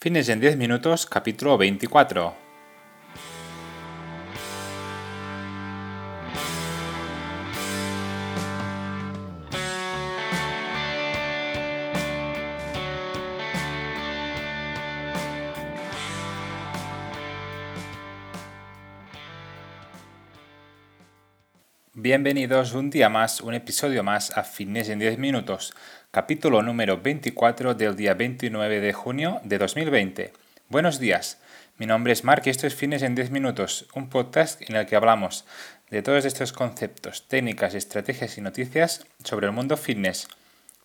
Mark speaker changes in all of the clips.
Speaker 1: Fines en 10 minutos, capítulo 24. Bienvenidos un día más, un episodio más a Fitness en 10 minutos, capítulo número 24 del día 29 de junio de 2020. Buenos días, mi nombre es Mark y esto es Fitness en 10 minutos, un podcast en el que hablamos de todos estos conceptos, técnicas, estrategias y noticias sobre el mundo fitness.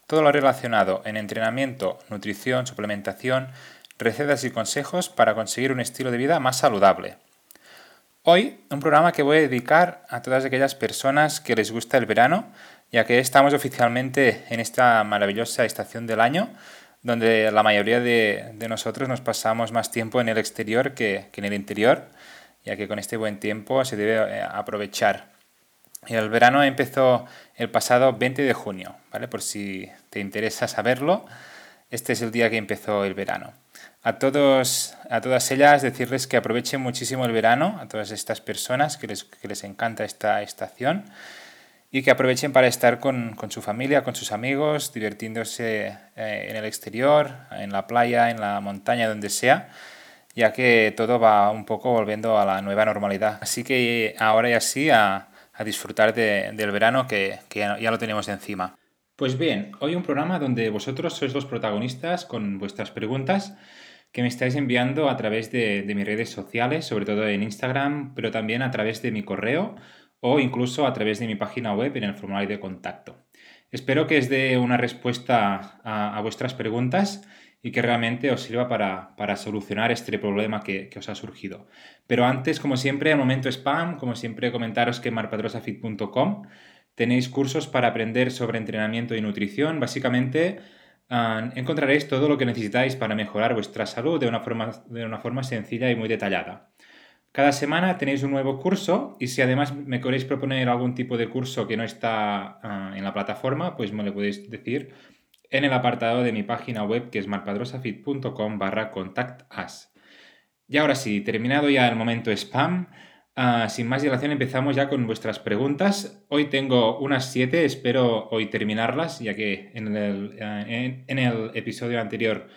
Speaker 1: Todo lo relacionado en entrenamiento, nutrición, suplementación, recetas y consejos para conseguir un estilo de vida más saludable. Hoy un programa que voy a dedicar a todas aquellas personas que les gusta el verano, ya que estamos oficialmente en esta maravillosa estación del año, donde la mayoría de, nosotros nos pasamos más tiempo en el exterior que, en el interior, ya que con este buen tiempo se debe eh, aprovechar. El verano empezó el pasado 20 de junio, ¿vale? Por si te interesa saberlo, este es el día que empezó el verano a, todos, a todas ellas decirles que aprovechen muchísimo el verano, a todas estas personas que les, que les encanta esta estación y que aprovechen para estar con, con su familia, con sus amigos, divirtiéndose eh, en el exterior, en la playa, en la montaña, donde sea, ya que todo va un poco volviendo a la nueva normalidad. Así que ahora y así a, a disfrutar de, del verano que, que ya lo tenemos encima. Pues bien, hoy un programa donde vosotros sois los protagonistas con vuestras preguntas que me estáis enviando a través de, mis redes sociales, sobre todo en Instagram, pero también a través de mi correo o incluso a través de mi página web en el formulario de contacto. Espero que os dé una respuesta a, vuestras preguntas y que realmente os sirva para, solucionar este problema que, os ha surgido. Pero antes, como siempre, el momento spam, como siempre, comentaros que marpadrosafit.com tenéis cursos para aprender sobre entrenamiento y nutrición. Básicamente, encontraréis todo lo que necesitáis para mejorar vuestra salud de una, forma, de una forma sencilla y muy detallada. Cada semana tenéis un nuevo curso y si además me queréis proponer algún tipo de curso que no está ah, en la plataforma, pues me lo podéis decir en el apartado de mi página web que es marpadrosafit.com barra contact Y ahora sí, terminado ya el momento spam, Ah, sin más dilación empezamos ya con vuestras preguntas. Hoy tengo unas siete, espero hoy terminarlas, ya que en el, eh, en, el, episodio anterior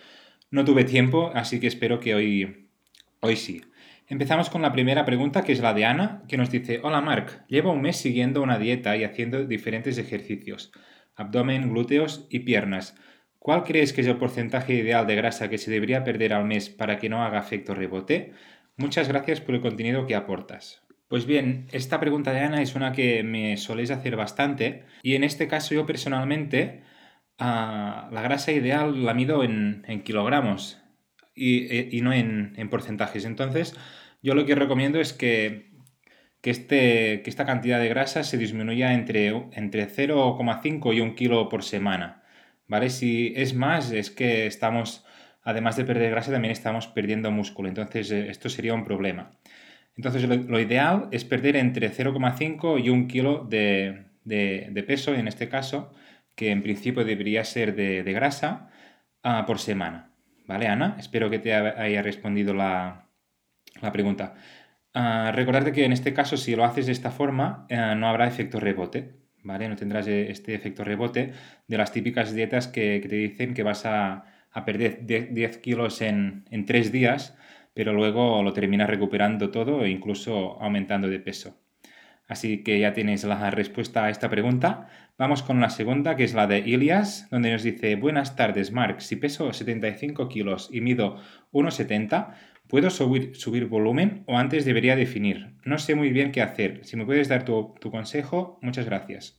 Speaker 1: no tuve tiempo, así que espero que hoy, hoy sí. Empezamos con la primera pregunta, que es la de Ana, que nos dice, hola Mark, llevo un mes siguiendo una dieta y haciendo diferentes ejercicios, abdomen, glúteos y piernas. ¿Cuál crees que es el porcentaje ideal de grasa que se debería perder al mes para que no haga efecto rebote? Muchas gracias por el contenido que aportas. Pues bien, esta pregunta de Ana es una que me soléis hacer bastante y en este caso yo personalmente ah, la grasa ideal la mido en, kilogramos y, no en, porcentajes. Entonces yo lo que recomiendo es que, este, que esta cantidad de grasa se disminuya entre, entre 0,5 y 1 kilo por semana. ¿Vale? Si es más, es que estamos además de perder grasa, también estamos perdiendo músculo. Entonces, eh, esto sería un problema. Entonces, lo, ideal es perder entre 0,5 y 1 kilo de, peso, en este caso, que en principio debería ser de, grasa, ah, por semana. ¿Vale, Ana? Espero que te haya respondido la, pregunta. Uh, recordarte que en este caso, si lo haces de esta forma, eh, no habrá efecto rebote. ¿Vale? No tendrás este efecto rebote de las típicas dietas que te dicen que vas a a perder 10, kilos en, en 3 días, pero luego lo terminas recuperando todo e incluso aumentando de peso. Así que ya tienes la respuesta a esta pregunta. Vamos con la segunda, que es la de Ilias, donde nos dice, buenas tardes, Mark. Si peso 75 kilos y mido 1,70, ¿puedo subir, subir volumen o antes debería definir? No sé muy bien qué hacer. Si me puedes dar tu, tu consejo, muchas gracias.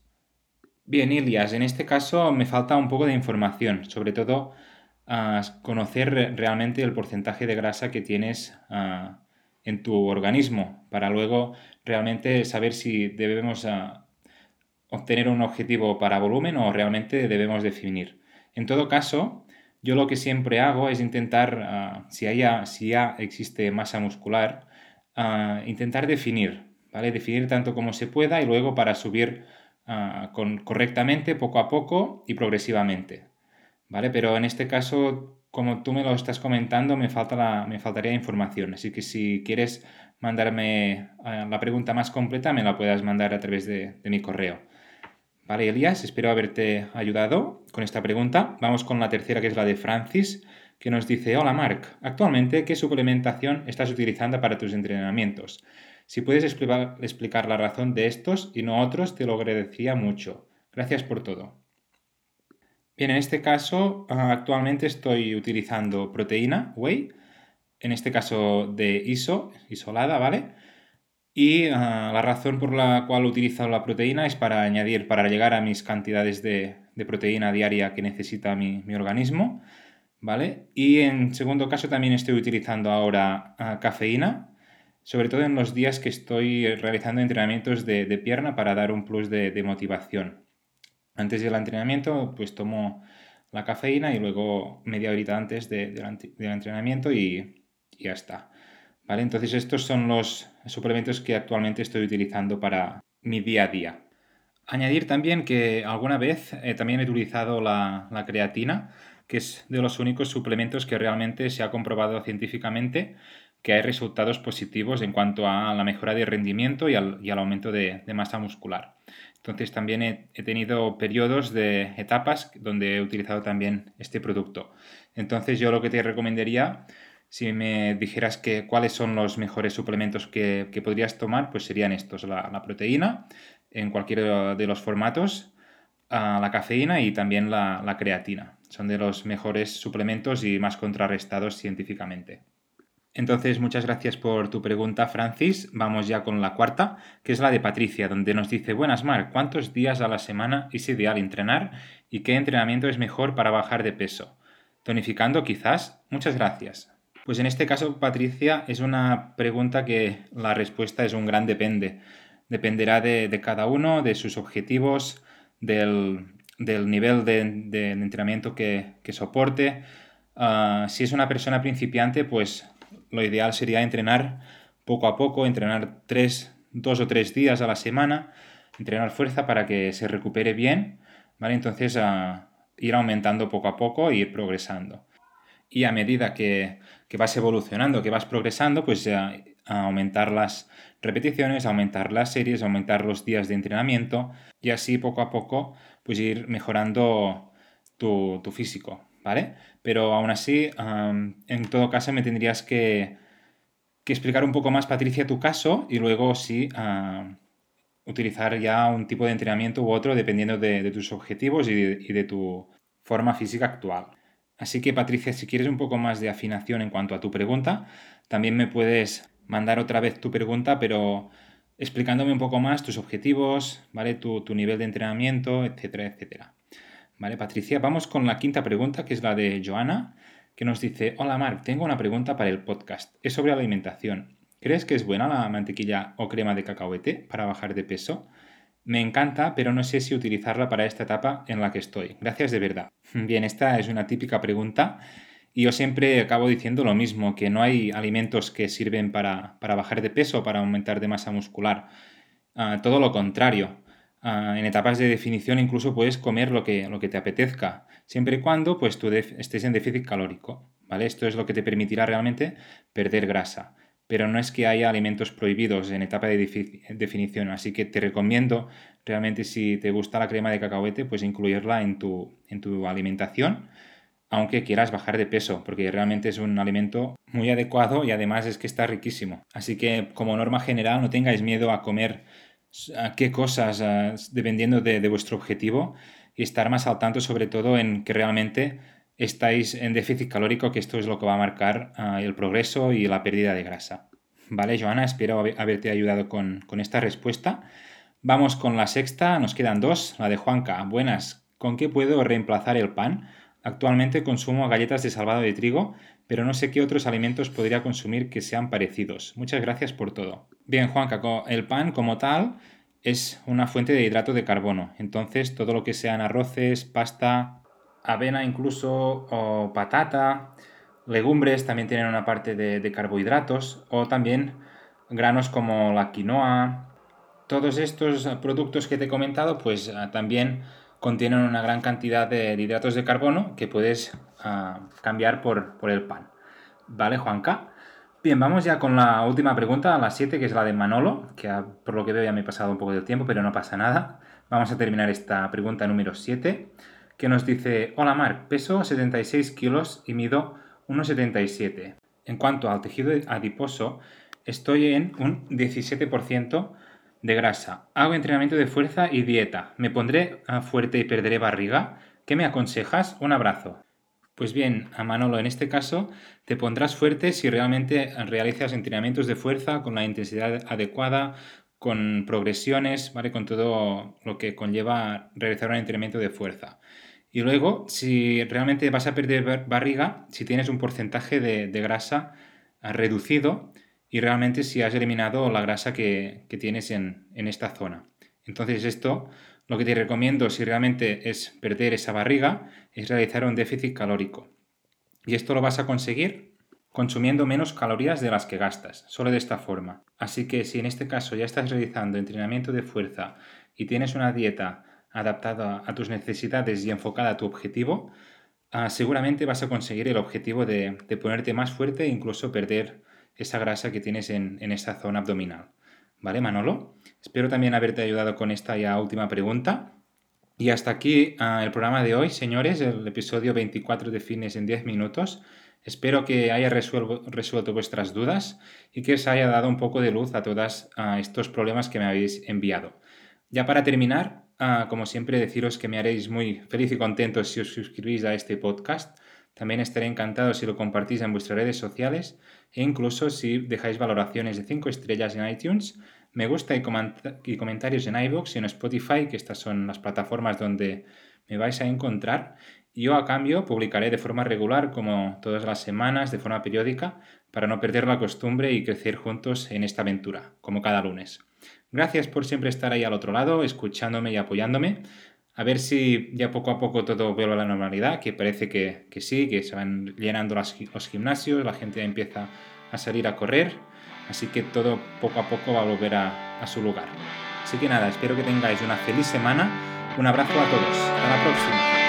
Speaker 1: Bien, Ilias, en este caso me falta un poco de información, sobre todo a conocer realmente el porcentaje de grasa que tienes ah, en tu organismo para luego realmente saber si debemos ah, obtener un objetivo para volumen o realmente debemos definir. En todo caso, yo lo que siempre hago es intentar, ah, si, si ya existe masa muscular, intentar definir, ¿vale? Definir tanto como se pueda y luego para subir correctamente, poco a poco y progresivamente. ¿Vale? Pero en este caso, como tú me lo estás comentando, me, falta me faltaría información. Así que si quieres mandarme eh, la pregunta más completa, me la puedas mandar a través de, mi correo. Vale, Elías, espero haberte ayudado con esta pregunta. Vamos con la tercera, que es la de Francis, que nos dice, hola Marc, actualmente, ¿qué suplementación estás utilizando para tus entrenamientos? Si puedes explicar, explicar la razón de estos y no otros, te lo agradecería mucho. Gracias por todo. Bien, en este caso, ah, actualmente estoy utilizando proteína, whey, en este caso de ISO, isolada, ¿vale? Y ah, la razón por la cual utilizo la proteína es para añadir, para llegar a mis cantidades de, proteína diaria que necesita mi, organismo, ¿vale? Y en segundo caso también estoy utilizando ahora ah, cafeína, sobre todo en los días que estoy realizando entrenamientos de, pierna para dar un plus de, de motivación. Antes del entrenamiento, pues tomo la cafeína y luego media horita antes del entrenamiento y, ya está. ¿Vale? Entonces estos son los suplementos que actualmente estoy utilizando para mi día a día. Añadir también que alguna vez eh, también he utilizado la, creatina, que es de los únicos suplementos que realmente se ha comprobado científicamente que hay resultados positivos en cuanto a la mejora de rendimiento y al, aumento de, masa muscular. Entonces también he, tenido periodos de etapas donde he utilizado también este producto. Entonces yo lo que te recomendaría, si me dijeras cuáles son los mejores suplementos que, podrías tomar, pues serían estos, la, proteína en cualquiera de los formatos, la cafeína y también la creatina. Son de los mejores suplementos y más contrarrestados científicamente. Entonces, muchas gracias por tu pregunta, Francis. Vamos ya con la cuarta, que es la de Patricia, donde nos dice, buenas, Mar, ¿cuántos días a la semana es ideal entrenar y qué entrenamiento es mejor para bajar de peso? ¿Tonificando quizás? Muchas gracias. Pues en este caso, Patricia, es una pregunta que la respuesta es un gran depende. Dependerá de, cada uno, de sus objetivos, del, nivel de, entrenamiento que, soporte. Ah, si es una persona principiante, pues lo ideal sería entrenar poco a poco, entrenar tres, dos o tres días a la semana, entrenar fuerza para que se recupere bien, ¿vale? Entonces ir aumentando poco a poco e ir progresando. Y a medida que, vas evolucionando, que vas progresando, pues aumentar las repeticiones, aumentar las series, aumentar los días de entrenamiento y así poco a poco pues ir mejorando tu, tu físico, ¿vale? Pero aún así, en todo caso, me tendrías que, explicar un poco más, Patricia, tu caso y luego sí utilizar ya un tipo de entrenamiento u otro dependiendo de, tus objetivos y de, tu forma física actual. Así que, Patricia, si quieres un poco más de afinación en cuanto a tu pregunta, también me puedes mandar otra vez tu pregunta, pero explicándome un poco más tus objetivos, ¿vale? Tu, tu nivel de entrenamiento, etcétera, etcétera. Vale, Patricia, vamos con la quinta pregunta, que es la de Joana, que nos dice, hola Marc, tengo una pregunta para el podcast. Es sobre alimentación. ¿Crees que es buena la mantequilla o crema de cacahuete para bajar de peso? Me encanta, pero no sé si utilizarla para esta etapa en la que estoy. Gracias de verdad. Bien, esta es una típica pregunta y yo siempre acabo diciendo lo mismo, que no hay alimentos que sirven para, bajar de peso para aumentar de masa muscular. Ah, todo lo contrario. Ah, en etapas de definición incluso puedes comer lo que, lo que te apetezca, siempre y cuando pues, tú estés en déficit calórico. ¿vale? Esto es lo que te permitirá realmente perder grasa. Pero no es que haya alimentos prohibidos en etapa de definición, así que te recomiendo realmente si te gusta la crema de cacahuete, pues incluirla en tu, en tu alimentación, aunque quieras bajar de peso, porque realmente es un alimento muy adecuado y además es que está riquísimo. Así que como norma general no tengáis miedo a comer a qué cosas, dependiendo de, vuestro objetivo, y estar más al tanto sobre todo en que realmente estáis en déficit calórico, que esto es lo que va a marcar ah, el progreso y la pérdida de grasa. Vale, Joana, espero haberte ayudado con, con esta respuesta. Vamos con la sexta, nos quedan dos, la de Juanca. Buenas, ¿con qué puedo reemplazar el pan? Actualmente consumo galletas de salvado de trigo, pero no sé qué otros alimentos podría consumir que sean parecidos. Muchas gracias por todo. Bien, Juanca, el pan como tal es una fuente de hidrato de carbono. Entonces, todo lo que sean arroces, pasta, avena incluso, o patata, legumbres también tienen una parte de, carbohidratos, o también granos como la quinoa. Todos estos productos que te he comentado, pues ah, también contienen una gran cantidad de hidratos de carbono que puedes ah, cambiar por, por, el pan. ¿Vale, Juanca? Bien, vamos ya con la última pregunta, a las 7, que es la de Manolo, que por lo que veo ya me he pasado un poco del tiempo, pero no pasa nada. Vamos a terminar esta pregunta número 7, que nos dice, hola Marc, peso 76 kilos y mido 1,77. En cuanto al tejido adiposo, estoy en un 17% de grasa. Hago entrenamiento de fuerza y dieta. ¿Me pondré ah, fuerte y perderé barriga? ¿Qué me aconsejas? Un abrazo. Pues bien, a Manolo, en este caso te pondrás fuerte si realmente realizas entrenamientos de fuerza con la intensidad adecuada, con progresiones, ¿vale? Con todo lo que conlleva realizar un entrenamiento de fuerza. Y luego, si realmente vas a perder barriga, si tienes un porcentaje de, grasa ah, reducido y realmente si has eliminado la grasa que, tienes en, en, esta zona. Entonces esto, lo que te recomiendo si realmente es perder esa barriga, es realizar un déficit calórico. Y esto lo vas a conseguir consumiendo menos calorías de las que gastas, solo de esta forma. Así que si en este caso ya estás realizando entrenamiento de fuerza y tienes una dieta adaptada a tus necesidades y enfocada a tu objetivo, ah, seguramente vas a conseguir el objetivo de, ponerte más fuerte e incluso perder esa grasa que tienes en, esta zona abdominal. ¿Vale, Manolo? Espero también haberte ayudado con esta ya última pregunta. Y hasta aquí ah, el programa de hoy, señores, el episodio 24 de Fitness en 10 minutos. Espero que haya resuelto, vuestras dudas y que os haya dado un poco de luz a todos ah, estos problemas que me habéis enviado. Ya para terminar, Ah, como siempre, deciros que me haréis muy feliz y contento si os suscribís a este podcast. También estaré encantado si lo compartís en vuestras redes sociales e incluso si dejáis valoraciones de 5 estrellas en iTunes, me gusta y, y comentarios en iVoox y en Spotify, que estas son las plataformas donde me vais a encontrar. Yo a cambio publicaré de forma regular, como todas las semanas, de forma periódica, para no perder la costumbre y crecer juntos en esta aventura, como cada lunes. Gracias por siempre estar ahí al otro lado, escuchándome y apoyándome. A ver si ya poco a poco todo vuelve a la normalidad, que parece que, sí, que se van llenando los, gimnasios, la gente empieza a salir a correr, así que todo poco a poco va a volver a, a su lugar. Así que nada, espero que tengáis una feliz semana, un abrazo a todos, hasta la próxima.